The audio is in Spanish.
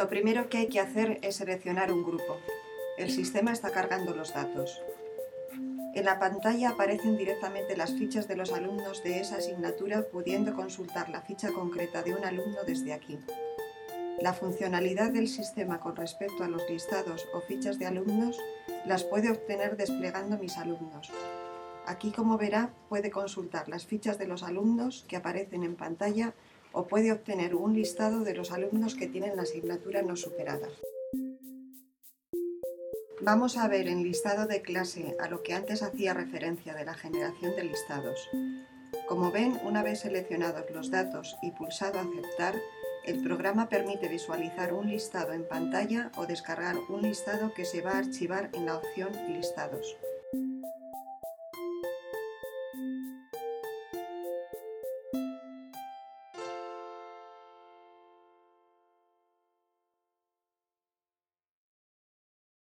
Lo primero que hay que hacer es seleccionar un grupo. El sistema está cargando los datos. En la pantalla aparecen directamente las fichas de los alumnos de esa asignatura pudiendo consultar la ficha concreta de un alumno desde aquí. La funcionalidad del sistema con respecto a los listados o fichas de alumnos las puede obtener desplegando mis alumnos. Aquí, como verá, puede consultar las fichas de los alumnos que aparecen en pantalla o puede obtener un listado de los alumnos que tienen la asignatura no superada. Vamos a ver en listado de clase a lo que antes hacía referencia de la generación de listados. Como ven, una vez seleccionados los datos y pulsado aceptar, el programa permite visualizar un listado en pantalla o descargar un listado que se va a archivar en la opción listados.